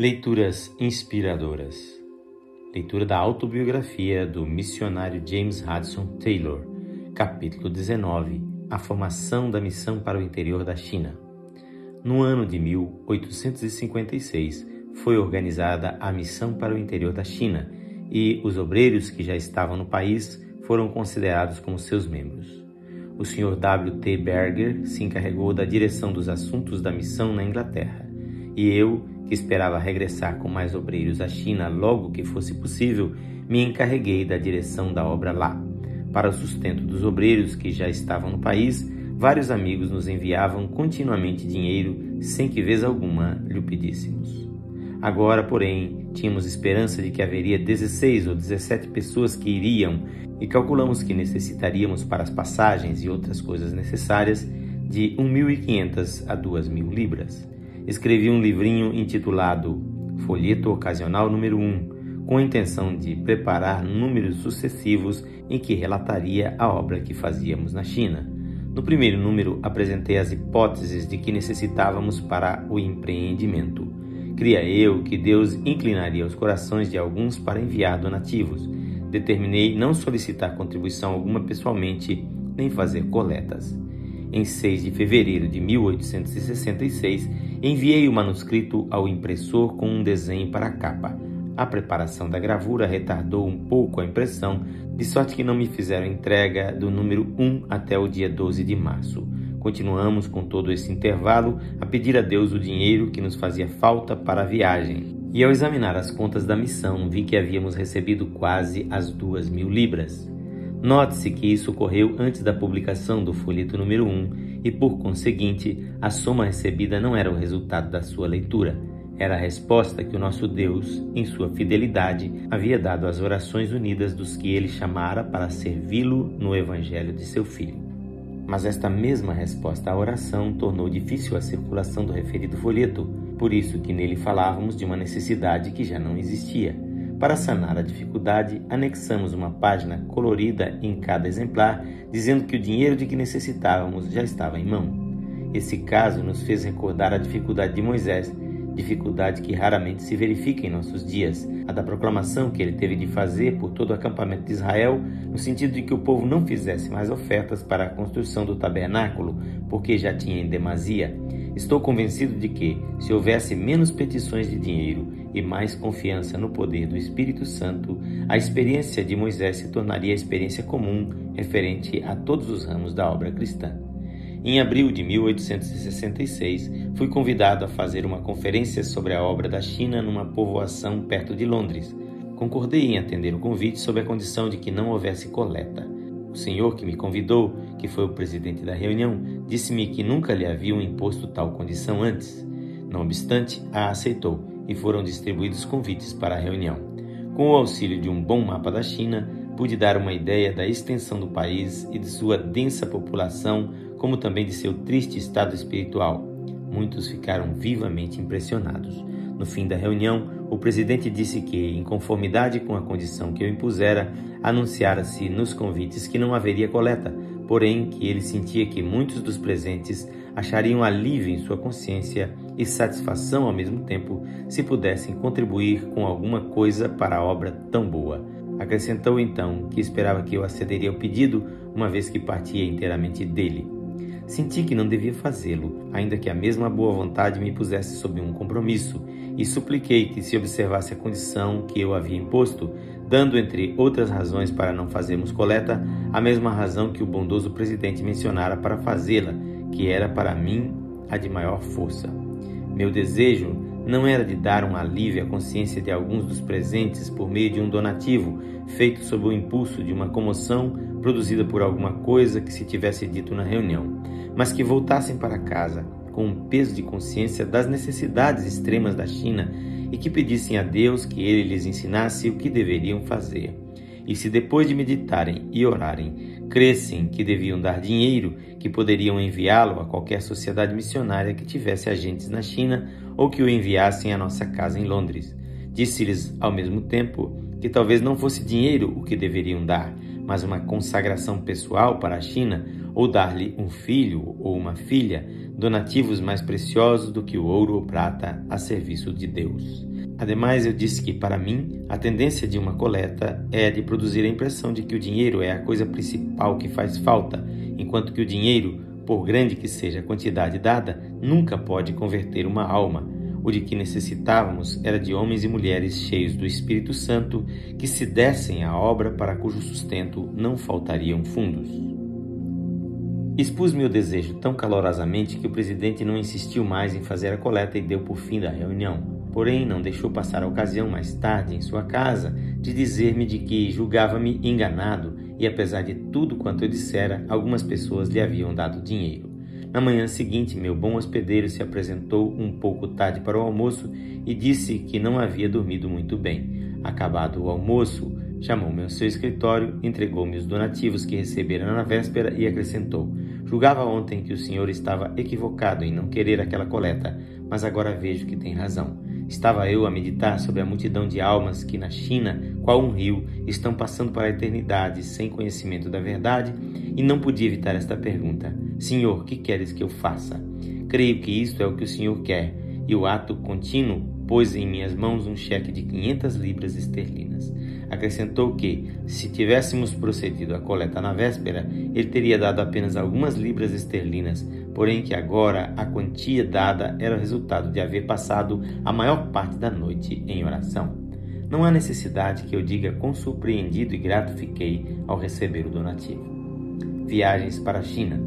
Leituras inspiradoras. Leitura da autobiografia do missionário James Hudson Taylor, capítulo 19 A formação da missão para o interior da China. No ano de 1856, foi organizada a missão para o interior da China e os obreiros que já estavam no país foram considerados como seus membros. O Sr. W. T. Berger se encarregou da direção dos assuntos da missão na Inglaterra e eu que esperava regressar com mais obreiros à China logo que fosse possível, me encarreguei da direção da obra lá. Para o sustento dos obreiros que já estavam no país, vários amigos nos enviavam continuamente dinheiro sem que vez alguma lhe pedíssemos. Agora, porém, tínhamos esperança de que haveria 16 ou 17 pessoas que iriam e calculamos que necessitaríamos para as passagens e outras coisas necessárias de 1.500 a 2.000 libras escrevi um livrinho intitulado Folheto Ocasional número 1, com a intenção de preparar números sucessivos em que relataria a obra que fazíamos na China. No primeiro número, apresentei as hipóteses de que necessitávamos para o empreendimento. Cria eu que Deus inclinaria os corações de alguns para enviar donativos. Determinei não solicitar contribuição alguma pessoalmente, nem fazer coletas. Em 6 de fevereiro de 1866, enviei o manuscrito ao impressor com um desenho para a capa. A preparação da gravura retardou um pouco a impressão, de sorte que não me fizeram entrega do número 1 até o dia 12 de março. Continuamos com todo esse intervalo a pedir a Deus o dinheiro que nos fazia falta para a viagem. E ao examinar as contas da missão, vi que havíamos recebido quase as duas mil libras. Note-se que isso ocorreu antes da publicação do folheto número 1 e, por conseguinte, a soma recebida não era o resultado da sua leitura, era a resposta que o nosso Deus, em sua fidelidade, havia dado às orações unidas dos que ele chamara para servi-lo no evangelho de seu filho. Mas esta mesma resposta à oração tornou difícil a circulação do referido folheto, por isso que nele falávamos de uma necessidade que já não existia para sanar a dificuldade, anexamos uma página colorida em cada exemplar, dizendo que o dinheiro de que necessitávamos já estava em mão. Esse caso nos fez recordar a dificuldade de Moisés, dificuldade que raramente se verifica em nossos dias, a da proclamação que ele teve de fazer por todo o acampamento de Israel, no sentido de que o povo não fizesse mais ofertas para a construção do tabernáculo, porque já tinha em demasia. Estou convencido de que, se houvesse menos petições de dinheiro e mais confiança no poder do Espírito Santo, a experiência de Moisés se tornaria a experiência comum referente a todos os ramos da obra cristã. Em abril de 1866, fui convidado a fazer uma conferência sobre a obra da China numa povoação perto de Londres. Concordei em atender o convite sob a condição de que não houvesse coleta. O senhor que me convidou, que foi o presidente da reunião, disse-me que nunca lhe haviam imposto tal condição antes. Não obstante, a aceitou e foram distribuídos convites para a reunião. Com o auxílio de um bom mapa da China, pude dar uma ideia da extensão do país e de sua densa população, como também de seu triste estado espiritual. Muitos ficaram vivamente impressionados. No fim da reunião, o presidente disse que, em conformidade com a condição que eu impusera, anunciara-se nos convites que não haveria coleta, porém que ele sentia que muitos dos presentes achariam alívio em sua consciência e satisfação ao mesmo tempo se pudessem contribuir com alguma coisa para a obra tão boa. Acrescentou então que esperava que eu acederia ao pedido, uma vez que partia inteiramente dele. Senti que não devia fazê-lo, ainda que a mesma boa vontade me pusesse sob um compromisso, e supliquei que se observasse a condição que eu havia imposto, dando, entre outras razões para não fazermos coleta, a mesma razão que o bondoso presidente mencionara para fazê-la, que era para mim a de maior força. Meu desejo não era de dar um alívio à consciência de alguns dos presentes por meio de um donativo feito sob o impulso de uma comoção produzida por alguma coisa que se tivesse dito na reunião, mas que voltassem para casa com um peso de consciência das necessidades extremas da China e que pedissem a Deus que ele lhes ensinasse o que deveriam fazer. E se depois de meditarem e orarem, crescem que deviam dar dinheiro, que poderiam enviá-lo a qualquer sociedade missionária que tivesse agentes na China ou que o enviassem à nossa casa em Londres. Disse-lhes ao mesmo tempo que talvez não fosse dinheiro o que deveriam dar, mas uma consagração pessoal para a China ou dar-lhe um filho ou uma filha, donativos mais preciosos do que o ouro ou prata a serviço de Deus. Ademais, eu disse que, para mim, a tendência de uma coleta é de produzir a impressão de que o dinheiro é a coisa principal que faz falta, enquanto que o dinheiro, por grande que seja a quantidade dada, nunca pode converter uma alma. O de que necessitávamos era de homens e mulheres cheios do Espírito Santo que se dessem à obra para cujo sustento não faltariam fundos. Expus meu desejo tão calorosamente que o presidente não insistiu mais em fazer a coleta e deu por fim da reunião. Porém, não deixou passar a ocasião mais tarde em sua casa de dizer-me de que julgava-me enganado e, apesar de tudo quanto eu dissera, algumas pessoas lhe haviam dado dinheiro. Na manhã seguinte, meu bom hospedeiro se apresentou um pouco tarde para o almoço e disse que não havia dormido muito bem. Acabado o almoço, chamou-me ao seu escritório, entregou-me os donativos que recebera na véspera e acrescentou: Julgava ontem que o senhor estava equivocado em não querer aquela coleta, mas agora vejo que tem razão. Estava eu a meditar sobre a multidão de almas que na China, qual um rio, estão passando para a eternidade sem conhecimento da verdade e não podia evitar esta pergunta: Senhor, que queres que eu faça? Creio que isto é o que o Senhor quer, e o ato contínuo pôs em minhas mãos um cheque de 500 libras esterlinas. Acrescentou que, se tivéssemos procedido à coleta na véspera, ele teria dado apenas algumas libras esterlinas, porém que agora a quantia dada era resultado de haver passado a maior parte da noite em oração. Não há necessidade que eu diga quão surpreendido e grato fiquei ao receber o donativo. Viagens para a China.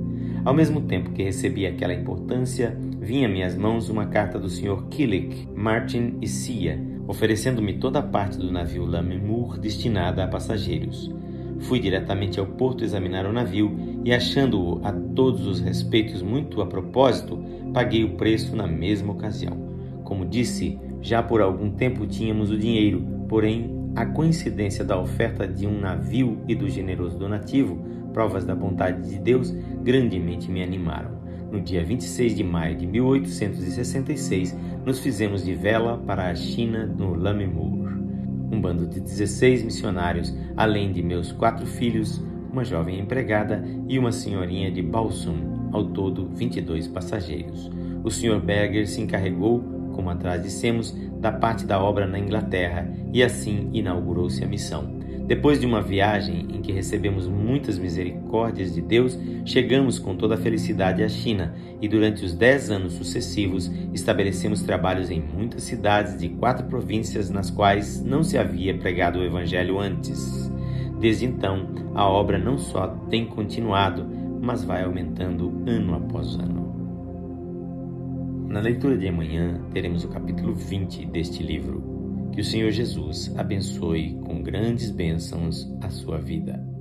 Ao mesmo tempo que recebi aquela importância, vinha a minhas mãos uma carta do Sr. Killick, Martin e Cia, oferecendo-me toda a parte do navio Lammermoor destinada a passageiros. Fui diretamente ao porto examinar o navio e, achando-o a todos os respeitos muito a propósito, paguei o preço na mesma ocasião. Como disse, já por algum tempo tínhamos o dinheiro, porém, a coincidência da oferta de um navio e do generoso donativo, provas da bondade de Deus, grandemente me animaram. No dia 26 de maio de 1866, nos fizemos de vela para a China no Lammermoor. Um bando de 16 missionários, além de meus quatro filhos, uma jovem empregada e uma senhorinha de Balsum, ao todo 22 passageiros. O Sr. Berger se encarregou, como atrás dissemos, da parte da obra na Inglaterra e assim inaugurou-se a missão. Depois de uma viagem em que recebemos muitas misericórdias de Deus, chegamos com toda a felicidade à China e durante os dez anos sucessivos estabelecemos trabalhos em muitas cidades de quatro províncias nas quais não se havia pregado o Evangelho antes. Desde então, a obra não só tem continuado, mas vai aumentando ano após ano. Na leitura de amanhã, teremos o capítulo 20 deste livro. Que o Senhor Jesus abençoe com grandes bênçãos a sua vida.